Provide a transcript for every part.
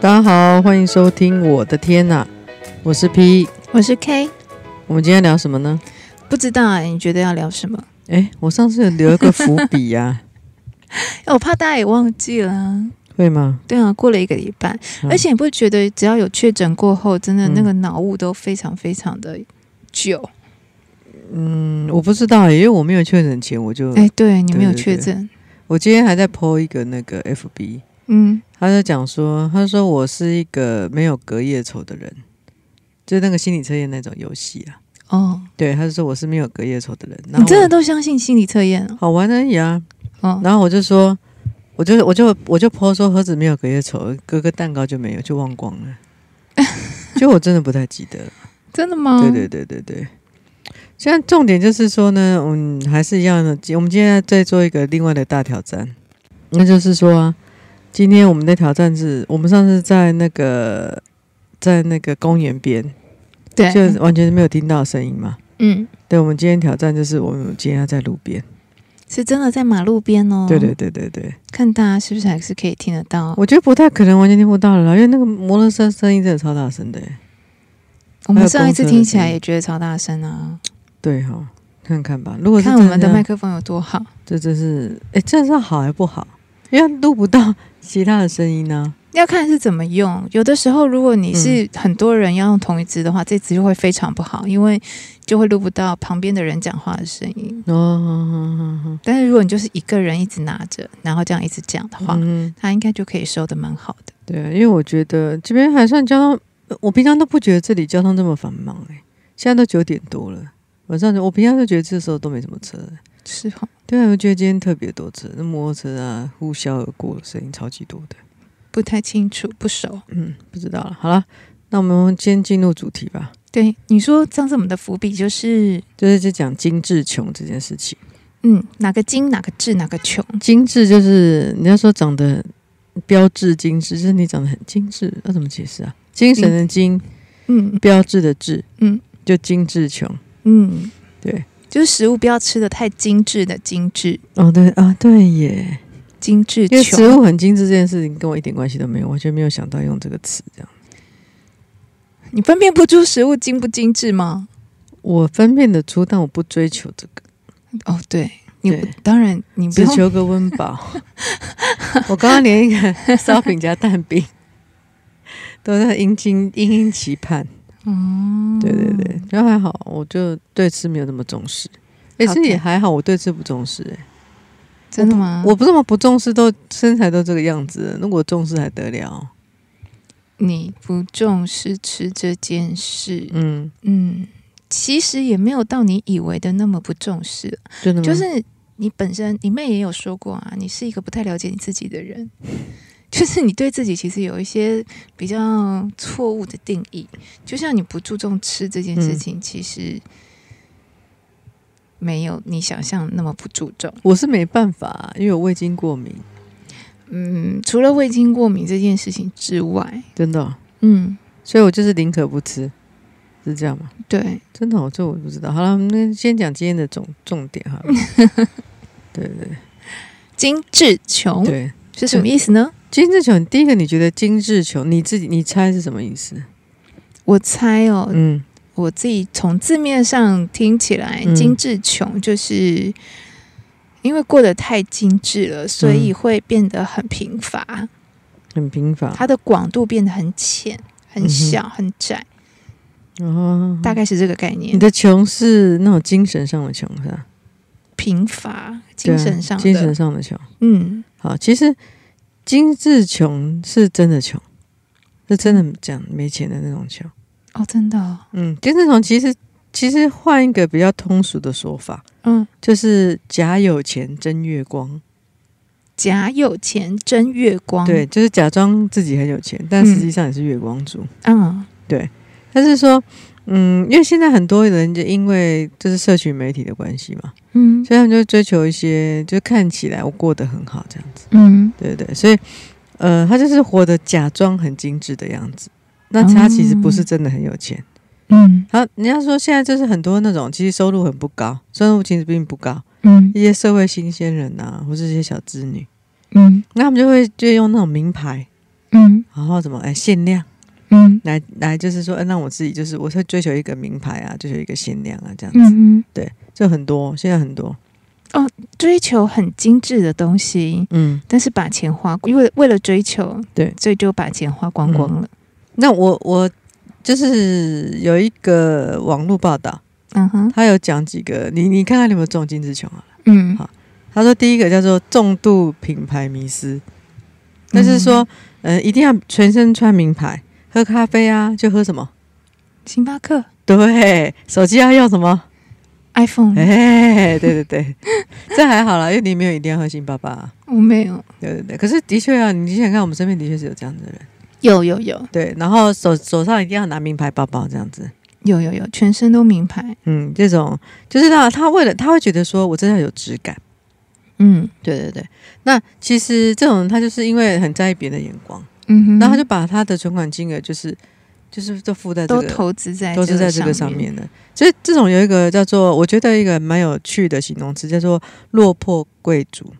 大家好，欢迎收听。我的天呐，我是 P，我是 K。我们今天聊什么呢？不知道哎、欸，你觉得要聊什么？哎，我上次有留一个伏笔呀、啊，我怕大家也忘记了。会吗？对啊，过了一个礼拜，嗯、而且你不觉得只要有确诊过后，真的那个脑雾都非常非常的久？嗯，我不知道，因为我没有确诊前我就哎，对你没有确诊。我今天还在 po 一个那个 FB，嗯，他就讲说，他说我是一个没有隔夜仇的人，就是那个心理测验那种游戏啊。哦，对，他就说我是没有隔夜仇的人。你真的都相信心理测验？好玩而已啊。哦，然后我就说，我就我就我就 po 说，何止没有隔夜仇，割个蛋糕就没有，就忘光了。就我真的不太记得了。真的吗？对对对对对。现在重点就是说呢，嗯，还是一样的。我们今天在做一个另外的大挑战，那就是说啊，今天我们的挑战是我们上次在那个在那个公园边，对，就完全没有听到声音嘛。嗯，对，我们今天挑战就是我们今天要在路边，是真的在马路边哦。对对对对对，看大家是不是还是可以听得到？我觉得不太可能完全听不到了啦，因为那个摩托车声音真的超大声的。我们上一次听起来也觉得超大声啊。对哈、哦，看看吧。如果是看我们的麦克风有多好，这真是哎，这是好还不好？因为录不到其他的声音呢、啊。要看是怎么用。有的时候，如果你是很多人要用同一支的话，嗯、这支就会非常不好，因为就会录不到旁边的人讲话的声音。哦。但是如果你就是一个人一直拿着，然后这样一直讲的话，嗯，它应该就可以收的蛮好的。对，因为我觉得这边还算交通，我平常都不觉得这里交通这么繁忙哎，现在都九点多了。晚上我平常都觉得这时候都没什么车，是哈？对啊，我觉得今天特别多车，那摩托车啊呼啸而过的声音超级多的，不太清楚，不熟，嗯，不知道了。好了，那我们先进入主题吧。对，你说上次我们的伏笔就是就是就讲精致穷这件事情。嗯，哪个精哪个致哪个穷？精致就是你要说长得标致精致，就是你长得很精致，那怎么解释啊？精神的精，嗯，标志的志，嗯，就精致穷。嗯，对，就是食物不要吃的太精致的精致哦，对啊，对耶，精致，因为食物很精致这件事情跟我一点关系都没有，完全没有想到用这个词这样。你分辨不出食物精不精致吗？我分辨得出，但我不追求这个。哦，对，你当然你不只求个温饱。我刚刚连一个烧饼加蛋饼都在殷殷殷殷期盼。哦，对对对，然后还好，我就对吃没有那么重视。哎，其实也还好，我对吃不重视。哎，真的吗？我不这么不重视，都身材都这个样子，那我重视还得了？你不重视吃这件事，嗯嗯，其实也没有到你以为的那么不重视。真的吗？就是你本身，你妹也有说过啊，你是一个不太了解你自己的人。就是你对自己其实有一些比较错误的定义，就像你不注重吃这件事情，嗯、其实没有你想象那么不注重。我是没办法，因为我味精过敏。嗯，除了味精过敏这件事情之外，真的、哦，嗯，所以我就是宁可不吃，是这样吗？对，真的、哦，这我不知道。好了，我们先讲今天的重重点哈。对，对对，精致穷，对，是什么意思呢？精致穷，第一个你觉得精致穷，你自己你猜是什么意思？我猜哦，嗯，我自己从字面上听起来，嗯、精致穷就是因为过得太精致了，所以会变得很贫乏，很贫乏，它的广度变得很浅、很小、嗯、很窄。哦，大概是这个概念。你的穷是那种精神上的穷，是吧？贫乏，精神上精神上的穷。嗯，好，其实。精致穷是真的穷，是真的讲没钱的那种穷哦，真的、哦。嗯，精致穷其实其实换一个比较通俗的说法，嗯，就是假有钱真月光。假有钱真月光，对，就是假装自己很有钱，但实际上也是月光族。嗯，对。但是说，嗯，因为现在很多人就因为就是社群媒体的关系嘛。嗯，所以他们就追求一些，就看起来我过得很好这样子。嗯，对对，所以，呃，他就是活得假装很精致的样子，那他其实不是真的很有钱。嗯，好，人家说现在就是很多那种其实收入很不高，收入其实并不高。嗯，一些社会新鲜人啊，或是一些小资女。嗯，那他们就会就用那种名牌，嗯，然后什么哎限量，嗯，来来就是说，哎，让我自己就是我会追求一个名牌啊，追求一个限量啊，这样子，嗯嗯，对，就很多，现在很多。哦，追求很精致的东西，嗯，但是把钱花，因为为了追求，对，所以就把钱花光光了。嗯、那我我就是有一个网络报道，嗯哼，他有讲几个，你你看看你有没有中金志琼啊？嗯，好。他说：“第一个叫做重度品牌迷失，但是说，嗯、呃，一定要全身穿名牌，喝咖啡啊，就喝什么？星巴克。对，手机要用什么？iPhone。哎，对对对，这还好啦，因为你没有一定要喝星巴克、啊。我没有。对对对，可是的确啊，你想想看，我们身边的确是有这样的人。有有有。对，然后手手上一定要拿名牌包包，这样子。有有有，全身都名牌。嗯，这种就是他他为了他会觉得说我真的要有质感。”嗯，对对对，那其实这种人他就是因为很在意别人的眼光，嗯哼，然后他就把他的存款金额就是就是都附在这个都投资在投资在这个上面的。所以这种有一个叫做我觉得一个蛮有趣的形容词叫做落魄贵族。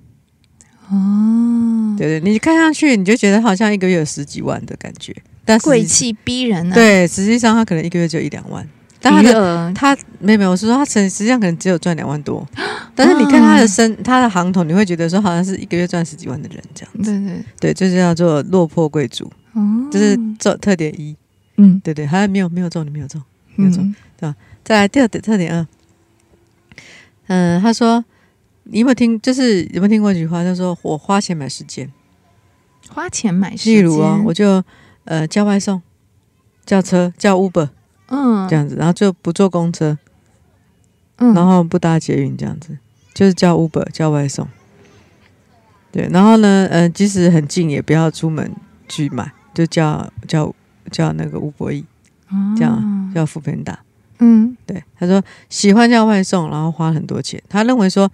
哦，对对，你看上去你就觉得好像一个月有十几万的感觉，但是贵气逼人啊。对，实际上他可能一个月就一两万。但他的他没有没有，我是说他实实际上可能只有赚两万多，但是你看他的身他的行头，你会觉得说好像是一个月赚十几万的人这样子。对对对，就是叫做落魄贵族，就是做特点一。嗯，对对，还没有没有中，你没有中，没有中，对吧？再来第二点特点二，嗯，他说你有没有听？就是有没有听过一句话？他说我花钱买时间，花钱买时间。例如啊，我就呃叫外送，叫车，叫 Uber。嗯，这样子，然后就不坐公车，嗯，然后不搭捷运，这样子，就是叫 Uber 叫外送，对，然后呢，呃，即使很近，也不要出门去买，就叫叫叫那个 Uber E，这样叫 foodpanda，嗯，对，他说喜欢叫外送，然后花很多钱，他认为说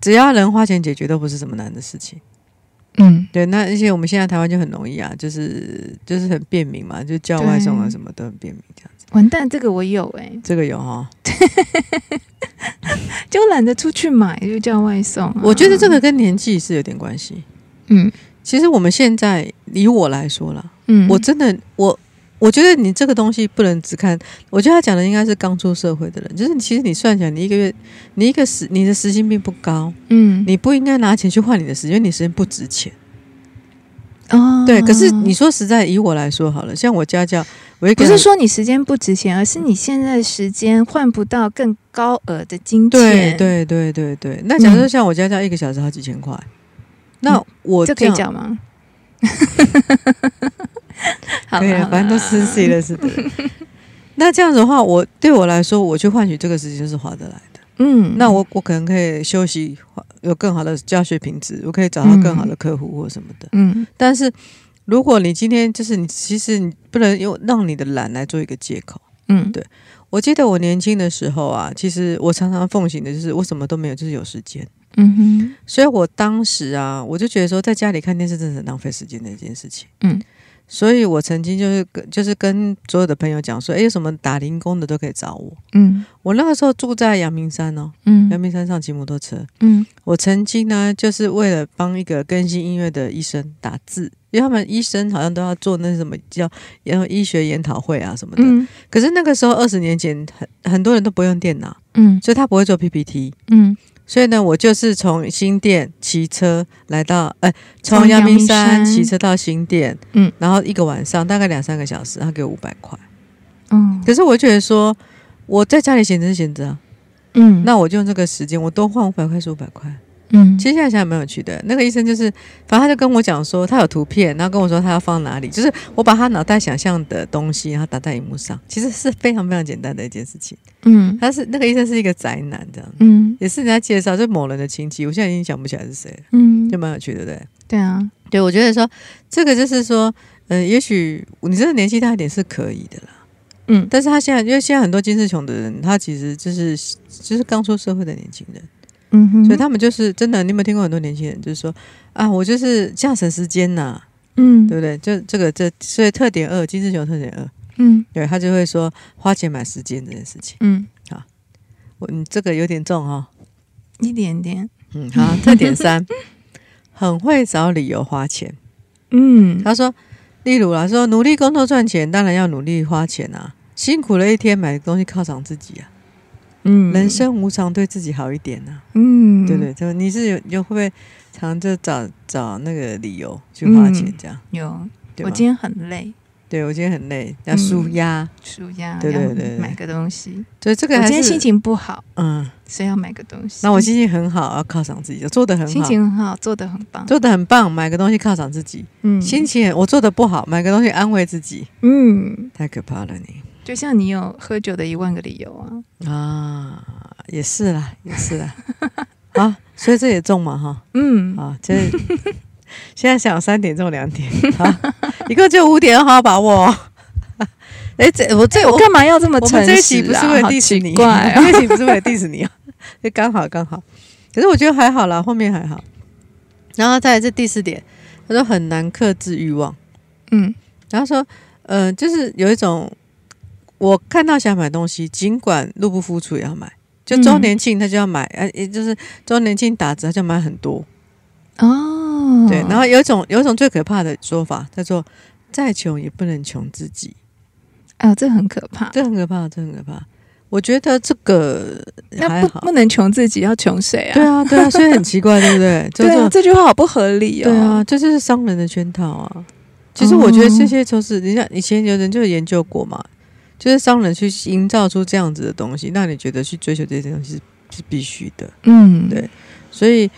只要能花钱解决，都不是什么难的事情。嗯，对，那而且我们现在台湾就很容易啊，就是就是很便民嘛，就叫外送啊，什么都很便民这样子。完蛋，这个我有哎、欸，这个有哈、哦，就懒得出去买，就叫外送、啊。我觉得这个跟年纪是有点关系。嗯，其实我们现在以我来说啦，嗯，我真的我。我觉得你这个东西不能只看，我觉得他讲的应该是刚出社会的人，就是其实你算起来，你一个月你一个时你的时薪并不高，嗯，你不应该拿钱去换你的时间，因为你时间不值钱。哦，对，可是你说实在，以我来说好了，像我家教，我不是说你时间不值钱，而是你现在时间换不到更高额的金钱。对对对对对，那假如说像我家教一个小时好几千块，那我这，这可以讲吗？可以，反正都实习了，是的。那这样子的话，我对我来说，我去换取这个时间是划得来的。嗯，那我我可能可以休息，有更好的教学品质，我可以找到更好的客户或什么的。嗯，但是如果你今天就是你，其实你不能用让你的懒来做一个借口。嗯，对。我记得我年轻的时候啊，其实我常常奉行的就是我什么都没有，就是有时间。嗯哼，所以我当时啊，我就觉得说，在家里看电视真的是浪费时间的一件事情。嗯。所以我曾经就是跟就是跟所有的朋友讲说，哎，有什么打零工的都可以找我。嗯，我那个时候住在阳明山哦，嗯，阳明山上骑摩托车。嗯，我曾经呢，就是为了帮一个更新音乐的医生打字，因为他们医生好像都要做那什么叫然后医学研讨会啊什么的。嗯，可是那个时候二十年前很很多人都不用电脑，嗯，所以他不会做 PPT。嗯。所以呢，我就是从新店骑车来到，呃，从阳明山骑车到新店，嗯，然后一个晚上大概两三个小时，他给我五百块，嗯，可是我觉得说我在家里闲着是闲着，嗯，那我就用这个时间，我多换五百块是五百块。嗯，其实现在想想蛮有趣的。那个医生就是，反正他就跟我讲说，他有图片，然后跟我说他要放哪里，就是我把他脑袋想象的东西，然后打在荧幕上，其实是非常非常简单的一件事情。嗯，他是那个医生是一个宅男这样，嗯，也是人家介绍，就某人的亲戚，我现在已经想不起来是谁了。嗯，就蛮有趣的，对不对？对啊，对，我觉得说这个就是说，呃，也许你真的年纪大一点是可以的啦。嗯，但是他现在，因为现在很多金丝穷的人，他其实就是就是刚出社会的年轻人。嗯哼，所以他们就是真的，你有没有听过很多年轻人就是说啊，我就是这样省时间呐、啊，嗯，对不对？就这个这，所以特点二，金志雄特点二，嗯，对他就会说花钱买时间这件事情，嗯，好，我你这个有点重哈、哦，一点点，嗯，好，特点三，很会找理由花钱，嗯，他说例如啦，说努力工作赚钱，当然要努力花钱啊。辛苦了一天，买东西犒赏自己啊。嗯，人生无常，对自己好一点啊。嗯，对对，就你是有，你会不会常就找找那个理由去花钱这样？嗯、有，我今天很累。对，我今天很累，要舒压，舒压，对对对，买个东西。对这个，我今天心情不好，嗯，所以要买个东西。那我心情很好，要犒赏自己，做的很好，心情很好，做的很棒，做的很棒，买个东西犒赏自己。嗯，心情我做的不好，买个东西安慰自己。嗯，太可怕了，你就像你有喝酒的一万个理由啊啊，也是啦，也是啦，啊，所以这也中嘛哈，嗯，啊，这。现在想三点中两点，啊，一个就五点，好好把握。哎，这我这我干嘛要这么诚实啊？我们这一期不是为了 diss 你，这一期不是为了 diss 你啊，就刚好刚好。可是我觉得还好啦，后面还好。然后再来这第四点，他说很难克制欲望。嗯，然后说，呃，就是有一种，我看到想买东西，尽管入不敷出也要买。就周年庆他就要买，哎，也就是周年庆打折他就买很多。哦，对，然后有一种有一种最可怕的说法叫做“再穷也不能穷自己”，啊，这很可怕，这很可怕，这很可怕。我觉得这个还好，不能穷自己，要穷谁啊？对啊，对啊，所以很奇怪，对不对？对啊，这句话好不合理哦。对啊，这就是商人的圈套啊。其实我觉得这些都是，你像以前有人就研究过嘛，就是商人去营造出这样子的东西，那你觉得去追求这些东西是是必须的？嗯，对，所以。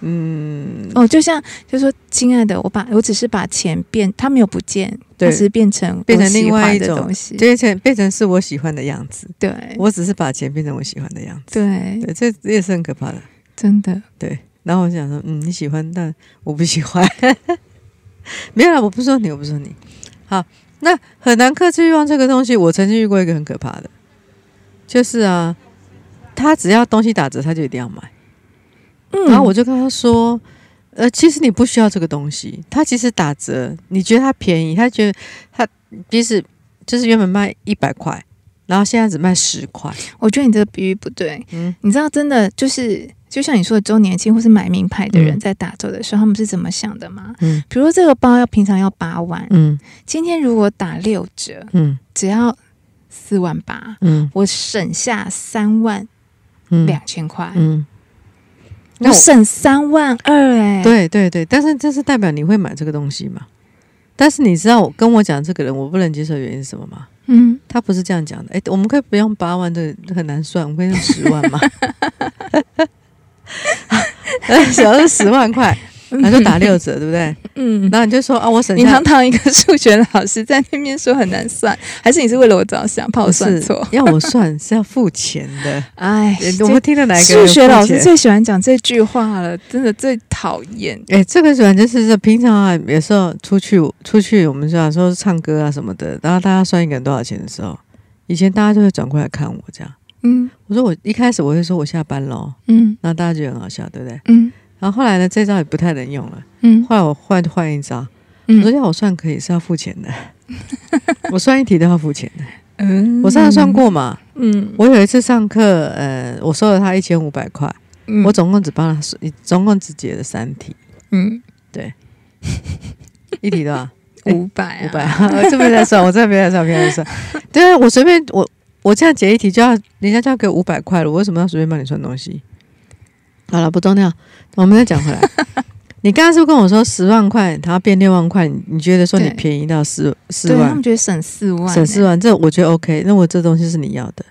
嗯，哦，就像就说，亲爱的，我把我只是把钱变，它没有不见，对，是变成变成另外一种东西，变成变成是我喜欢的样子。对，我只是把钱变成我喜欢的样子。对，对，这这也是很可怕的，真的。对，然后我想说，嗯，你喜欢，但我不喜欢。没有了，我不说你，我不说你。好，那很难克制欲望这个东西，我曾经遇过一个很可怕的，就是啊，他只要东西打折，他就一定要买。嗯然后我就跟他说：“呃，其实你不需要这个东西，他其实打折，你觉得它便宜，他觉得他其实就是原本卖一百块，然后现在只卖十块。我觉得你这个比喻不对。嗯，你知道，真的就是就像你说的周年庆或是买名牌的人在打折的时候，嗯、他们是怎么想的吗？嗯，比如说这个包要平常要八万，嗯，今天如果打六折，嗯，只要四万八，嗯，我省下三万两千块，嗯。”我省三万二哎，对对对，但是这是代表你会买这个东西吗？但是你知道我跟我讲这个人我不能接受的原因是什么吗？嗯，他不是这样讲的。哎，我们可以不用八万，这很难算，我们可以用十万吗？只要是十万块。然后就打六折，对不对？嗯，然后你就说啊，我省下。你堂堂一个数学老师在那边说很难算，还是你是为了我着想，怕我算错？要我算是要付钱的。哎，我们听了哪个数学老师最喜欢讲这句话了？真的最讨厌。哎，这个反正就是平常啊，有时候出去出去，我们讲说唱歌啊什么的，然后大家算一个人多少钱的时候，以前大家就会转过来看我这样。嗯，我说我一开始我会说我下班喽。嗯，然后大家觉得很好笑，对不对？嗯。然后后来呢，这招也不太能用了。嗯，后来我换换一招。嗯，我说要我算可以是要付钱的，我算一题都要付钱的。嗯，我上次算过嘛。嗯，我有一次上课，呃，我收了他一千五百块。嗯，我总共只帮他算，总共只解了三题。嗯，对，一题多少？五百，五百。我这边在算，我这边在算，这边在算。对啊，我随便我我这样解一题就要人家就要给五百块了，我为什么要随便帮你算东西？好了，不重要。我们再讲回来，你刚刚是不是跟我说十万块，它要变六万块？你觉得说你便宜到四四万？对，他们觉得省四万，省四万，这我觉得 OK。那我这东西是你要的，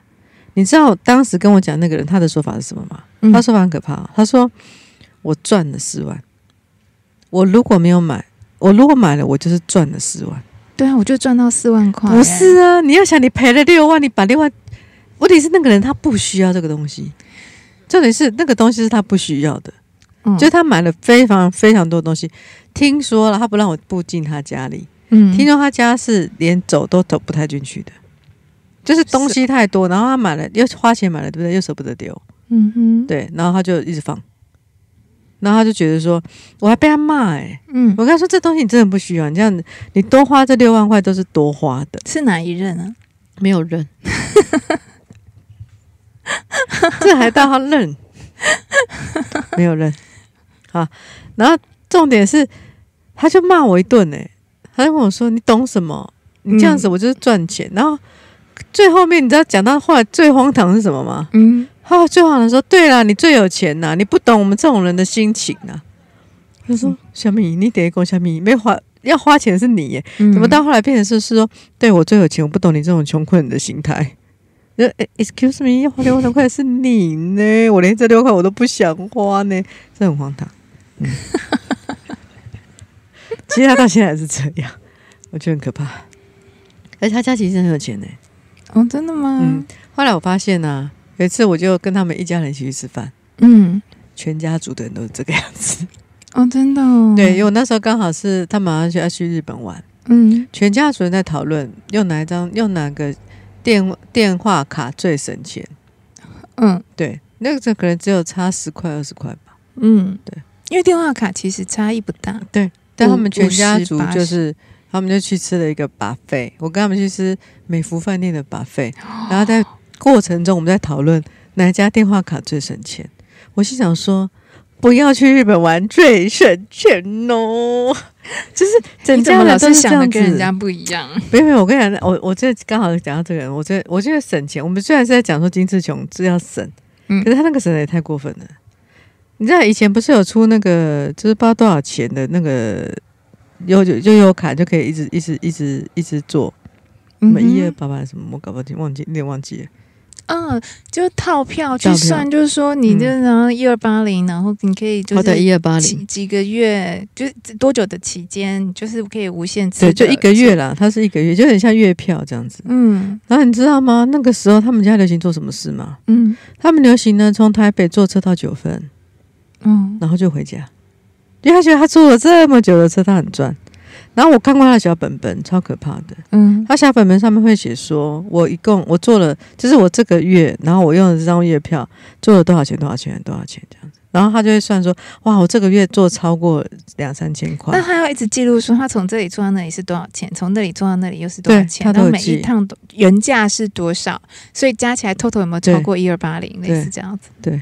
你知道当时跟我讲那个人他的说法是什么吗？嗯、他说法很可怕，他说我赚了四万，我如果没有买，我如果买了，我就是赚了四万。对啊，我就赚到四万块。不是啊，你要想你赔了六万，你把六万，问题是那个人他不需要这个东西。重点是那个东西是他不需要的，嗯、就他买了非常非常多东西。听说了，他不让我步进他家里。嗯，听说他家是连走都走不太进去的，就是东西太多。然后他买了又花钱买了，对不对？又舍不得丢。嗯哼，对。然后他就一直放，然后他就觉得说，我还被他骂哎、欸。嗯，我跟他说这东西你真的不需要，你这样子你多花这六万块都是多花的。是哪一任啊？没有认。这还当他认，没有认，好，然后重点是，他就骂我一顿呢。他就跟我说：“你懂什么？你这样子我就是赚钱。嗯”然后最后面你知道讲到后来最荒唐是什么吗？嗯，他最荒唐说：“对啦，你最有钱呐，你不懂我们这种人的心情呐。”他说：“嗯、小米，你得跟小米没花要花钱是你耶，嗯、怎么到后来变成是是说对我最有钱，我不懂你这种穷困人的心态。”呃，excuse me，要花六万块是你呢，我连这六块我都不想花呢，这很荒唐。嗯、其实他到现在还是这样，我觉得很可怕。而且他家其实很有钱呢。哦，真的吗？嗯。后来我发现呢、啊，有一次我就跟他们一家人一起去吃饭，嗯，全家族的人都是这个样子。哦，真的哦。对，因为我那时候刚好是他马上就要去日本玩，嗯，全家族人在讨论用哪一张，用哪个。电电话卡最省钱，嗯，对，那个这可能只有差十块二十块吧，嗯，对，因为电话卡其实差异不大，对，但他们全家族就是他们就去吃了一个 buffet，我跟他们去吃美福饭店的 buffet，然后在过程中我们在讨论哪家电话卡最省钱，我心想说。不要去日本玩最省钱哦，就是整家人都想的跟人家不一样。没有没有，我跟你讲，我我这刚好讲到这个人，我觉得我觉得省钱。我们虽然是在讲说金志琼是要省，嗯，可是他那个省的也太过分了。你知道以前不是有出那个就是不知道多少钱的那个悠悠悠悠卡就可以一直一直一直一直做什么一二八八什么，我搞不清，忘记有点忘记了。嗯，就套票去算，就是说你就然后一二八零，然后你可以就是一二八零几个月，就多久的期间，就是可以无限次。对，就一个月啦，它是一个月，就很像月票这样子。嗯，然后你知道吗？那个时候他们家流行做什么事吗？嗯，他们流行呢，从台北坐车到九份，嗯，然后就回家，因为他觉得他坐了这么久的车，他很赚。然后我看过他的小本本，超可怕的。嗯，他小本本上面会写说，我一共我做了，就是我这个月，然后我用的这张月票做了多少钱，多少钱，多少钱这样子。然后他就会算说，哇，我这个月做超过两三千块。那他要一直记录说，他从这里做到那里是多少钱，从那里做到那里又是多少钱，然后每一趟原价是多少，所以加起来 total 有没有超过一二八零，类似这样子。对，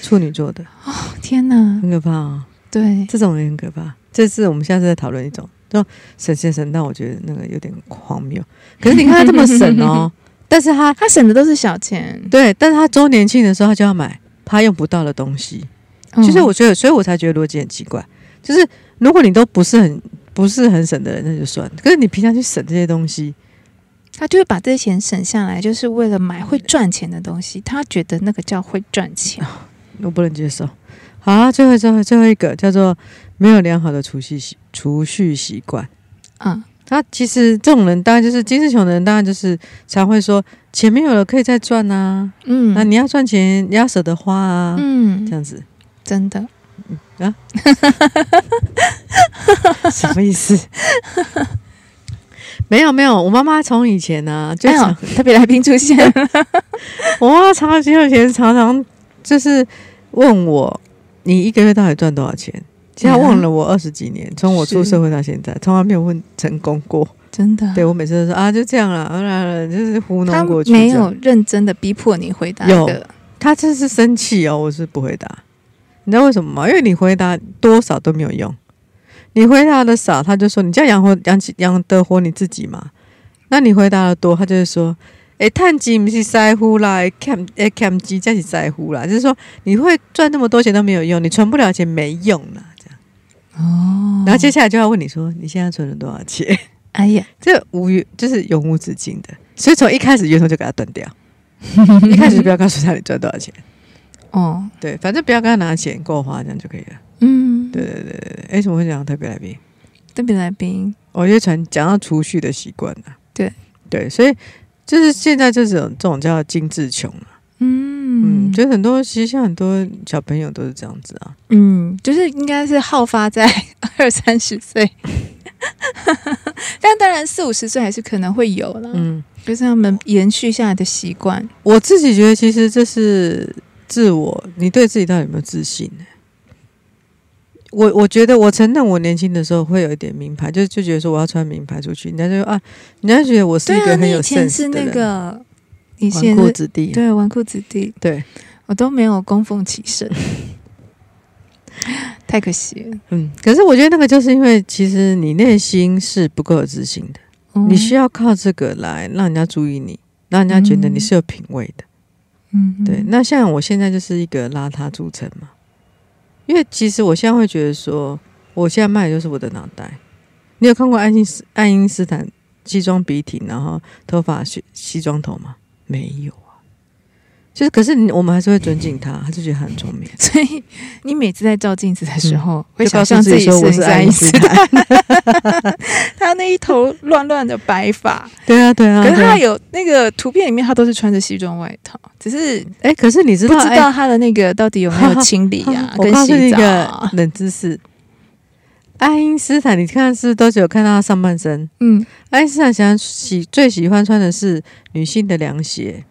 处女座的。哦，天哪，很可怕啊！对，这种人很可怕。这次我们下次再讨论一种。就省先生，但我觉得那个有点荒谬。可是你看他这么省哦，但是他他省的都是小钱，对。但是他周年庆的时候，他就要买他用不到的东西。其实我觉得，所以我才觉得逻辑很奇怪。就是如果你都不是很不是很省的人，那就算了。可是你平常去省这些东西，他就会把这些钱省下来，就是为了买会赚钱的东西。他觉得那个叫会赚钱，我不能接受。好啊，最后最后最后一个叫做。没有良好的储蓄习储蓄习惯，嗯，他其实这种人当然就是金志雄的人，当然就是常会说钱没有了可以再赚啊，嗯，那你要赚钱你要舍得花啊，嗯，这样子。真的，嗯、啊，什么意思？没有没有，我妈妈从以前呢、啊，就常特别来宾出现，我妈妈长期以前常常就是问我，你一个月到底赚多少钱？现在忘了我二十几年，从我出社会到现在，从来没有问成功过。真的，对我每次都说啊，就这样了，就是糊弄过去。他没有认真的逼迫你回答。有，他这是生气哦，我是不回答。你知道为什么吗？因为你回答多少都没有用，你回答的少，他就说你这样养活养起养得活你自己嘛。那你回答的多，他就会说，哎，叹气不是在乎啦，看哎看机才是在乎啦，就是说你会赚那么多钱都没有用，你存不了钱没用了。哦，然后接下来就要问你说，你现在存了多少钱？哎呀，这无语就是永无止境的，所以从一开始源头就给他断掉，一开始就不要告诉他你赚多少钱。哦，对，反正不要跟他拿钱够花，这样就可以了。嗯，对对对对对。哎，怎么会讲特别来宾？特别来宾，我就传讲到储蓄的习惯了。对对，所以就是现在这种这种叫精致穷了。嗯嗯，就很多，其实像很多小朋友都是这样子啊。嗯，就是应该是好发在 二三十岁，但当然四五十岁还是可能会有了。嗯，就是他们延续下来的习惯。我自己觉得，其实这是自我，你对自己到底有没有自信呢？我我觉得，我承认我年轻的时候会有一点名牌，就就觉得说我要穿名牌出去，人家就啊，人家觉得我是一个很有 sense 的人。纨绔子弟，对，纨绔子弟，对，我都没有供奉起身。太可惜了。嗯，可是我觉得那个就是因为其实你内心是不够有自信的，嗯、你需要靠这个来让人家注意你，让人家觉得你是有品味的。嗯，对。那像我现在就是一个邋遢著称嘛，因为其实我现在会觉得说，我现在卖的就是我的脑袋。你有看过爱因斯爱因斯坦西装笔挺，然后头发西西装头吗？没有啊。就是，可是我们还是会尊敬他，还是觉得他很聪明。所以你每次在照镜子的时候，嗯、会想象自己说我是爱因斯坦。他那一头乱乱的白发，对啊，对啊。可是他有那个图片里面，他都是穿着西装外套。只是，哎，可是你知道不知道他的那个到底有没有清理啊？跟洗澡啊？冷知识。爱因斯坦，你看是不是都只有看到他上半身？嗯，爱因斯坦想喜最喜欢穿的是女性的凉鞋。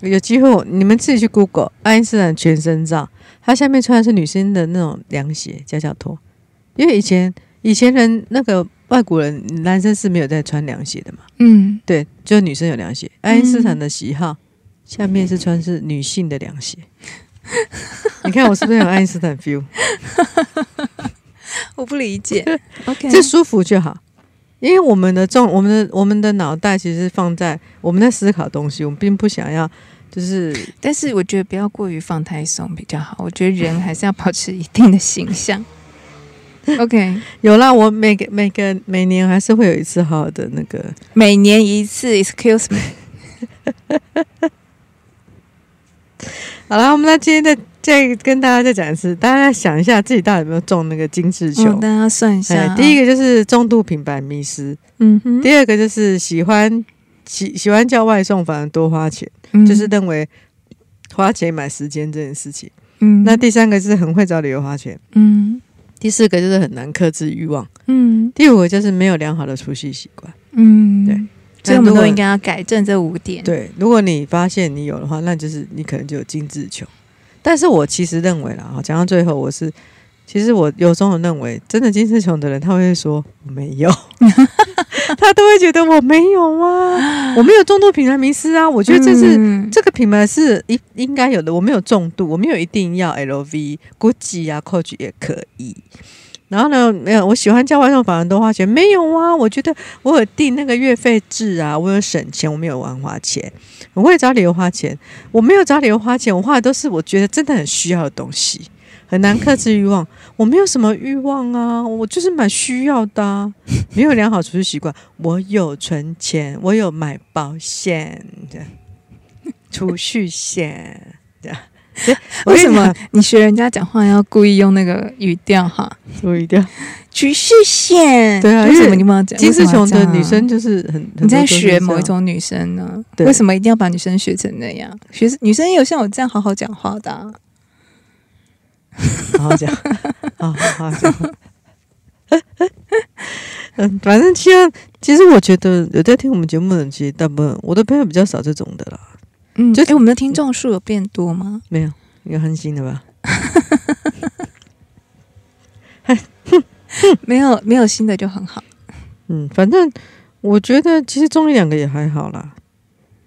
有机会你们自己去 Google 爱因斯坦全身照，他下面穿的是女生的那种凉鞋夹脚拖。因为以前以前人那个外国人男生是没有在穿凉鞋的嘛。嗯，对，就女生有凉鞋。爱因斯坦的喜好下面是穿是女性的凉鞋。你看我是不是有爱因斯坦 feel？我不理解，OK，这舒服就好，因为我们的重，我们的我们的脑袋其实放在我们在思考东西，我们并不想要，就是，但是我觉得不要过于放太松比较好。我觉得人还是要保持一定的形象。OK，有啦，我每个每个每年还是会有一次好好的那个，每年一次，Excuse me。好了，我们那今天再再跟大家再讲一次，大家想一下自己到底有没有中那个精致球？大家算一下。第一个就是重度品牌迷失，嗯哼。第二个就是喜欢喜喜欢叫外送，反而多花钱，嗯、就是认为花钱买时间这件事情。嗯。那第三个是很会找理由花钱，嗯。第四个就是很难克制欲望，嗯。第五个就是没有良好的储蓄习惯，嗯。对。所以我们都应该要改正这五点。对，如果你发现你有的话，那就是你可能就有精致穷。但是我其实认为啦，哈，讲到最后，我是其实我有时候认为，真的金丝穷的人，他会说没有，他都会觉得我没有啊，我没有重度品牌迷失啊。我觉得这是、嗯、这个品牌是应应该有的，我没有重度，我没有一定要 LV、GUCCI 啊、Coach 也可以。然后呢，没有，我喜欢叫外送，反而多花钱。没有啊，我觉得我有订那个月费制啊，我有省钱，我没有乱花钱。我会找理由花钱，我没有找理由花钱，我花的都是我觉得真的很需要的东西，很难克制欲望。我没有什么欲望啊，我就是蛮需要的啊。没有良好储蓄习惯，我有存钱，我有买保险的储蓄险的。为什么你学人家讲话要故意用那个语调哈？什么语调，储蓄险。对啊，为什么你们要讲？金丝熊的女生就是很，你在学某一种女生呢？对，为什么一定要把女生学成那样？学女生也有像我这样好好讲话的，啊，好好讲，好好讲。嗯，反正其实其实我觉得有在听我们节目的人，其实大部分我的朋友比较少这种的啦。嗯，就哎，我们的听众数有变多吗？没有，有很新的吧？没有，没有新的就很好。嗯，反正我觉得其实中医两个也还好啦。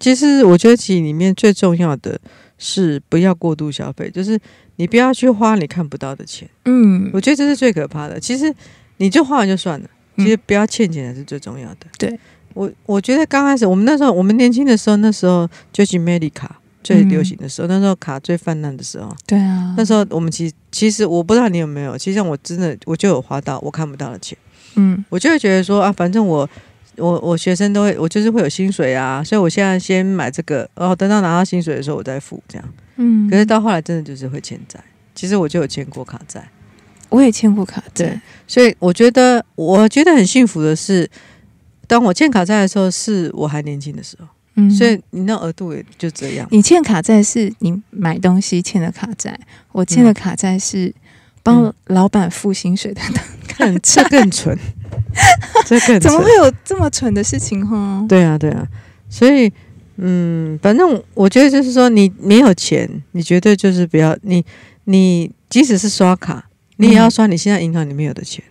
其实我觉得其实里面最重要的是不要过度消费，就是你不要去花你看不到的钱。嗯，我觉得这是最可怕的。其实你就花完就算了，其实不要欠钱才是最重要的。嗯、对。我我觉得刚开始我们那时候我们年轻的时候，那时候就是 Medica 最流行的时候，嗯、那时候卡最泛滥的时候。对啊，那时候我们其实其实我不知道你有没有，其实我真的我就有花到我看不到的钱。嗯，我就会觉得说啊，反正我我我学生都会，我就是会有薪水啊，所以我现在先买这个，然后等到拿到薪水的时候我再付这样。嗯，可是到后来真的就是会欠债。其实我就有欠过卡债，我也欠过卡债，对，所以我觉得我觉得很幸福的是。当我欠卡债的时候，是我还年轻的时候，嗯，所以你那额度也就这样。你欠卡债是你买东西欠的卡债，我欠的卡债是帮老板付薪水的，看这更蠢，这更怎么会有这么蠢的事情哈？对啊，对啊，所以嗯，反正我觉得就是说，你没有钱，你绝对就是不要你，你即使是刷卡，你也要刷你现在银行里面有的钱，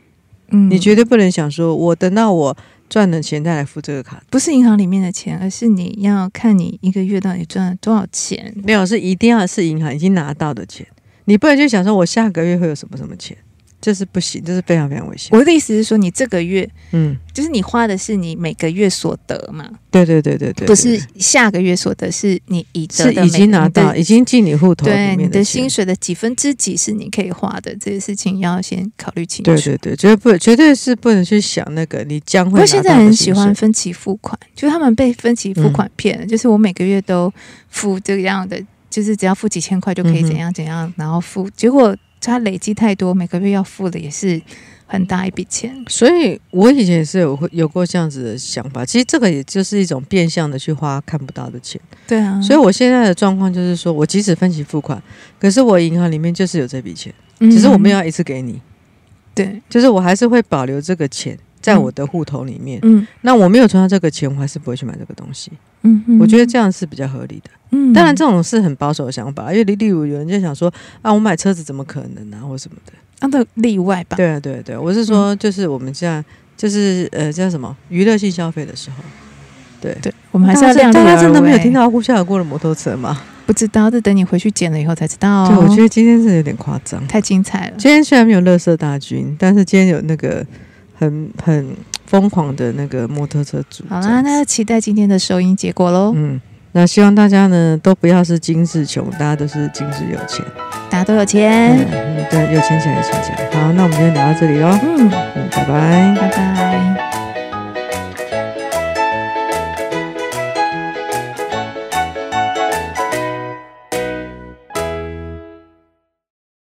嗯，你绝对不能想说我等到我。赚的钱再来付这个卡，不是银行里面的钱，而是你要看你一个月到底赚了多少钱。没有，是一定要是银行已经拿到的钱。你不能就想说我下个月会有什么什么钱。这是不行，这是非常非常危险。我的意思是说，你这个月，嗯，就是你花的是你每个月所得嘛？对对对对对，不是下个月所得，是你已得的，已经拿到，已经进你户头里面对，你的薪水的几分之几是你可以花的，这些事情要先考虑清楚。对对对，绝对不，绝对是不能去想那个你将会。我现在很喜欢分期付款，就是他们被分期付款骗了，嗯、就是我每个月都付这个样的，就是只要付几千块就可以怎样怎样，嗯、然后付结果。它累积太多，每个月要付的也是很大一笔钱。所以我以前也是有会有过这样子的想法。其实这个也就是一种变相的去花看不到的钱。对啊。所以我现在的状况就是说，我即使分期付款，可是我银行里面就是有这笔钱，只是我没有要一次给你。嗯、对，就是我还是会保留这个钱在我的户头里面。嗯。那我没有存到这个钱，我还是不会去买这个东西。嗯嗯。我觉得这样是比较合理的。嗯，当然这种是很保守的想法，因为例例如有人就想说啊，我买车子怎么可能啊，或什么的，那的例外吧。对啊，对对，我是说，就是我们现在，就是呃，叫什么娱乐性消费的时候，对对，我们还是要量力而为。大家真的没有听到呼啸而过的摩托车吗？不知道，这等你回去剪了以后才知道。对，我觉得今天是有点夸张，太精彩了。今天虽然没有乐色大军，但是今天有那个很很疯狂的那个摩托车主。好啦，那期待今天的收音结果喽。嗯。那希望大家呢都不要是精致穷，大家都是精致有钱，大家都有钱，嗯，对，有钱起来，有钱起来。好，那我们今天聊到这里喽，嗯。嗯，拜拜，拜拜。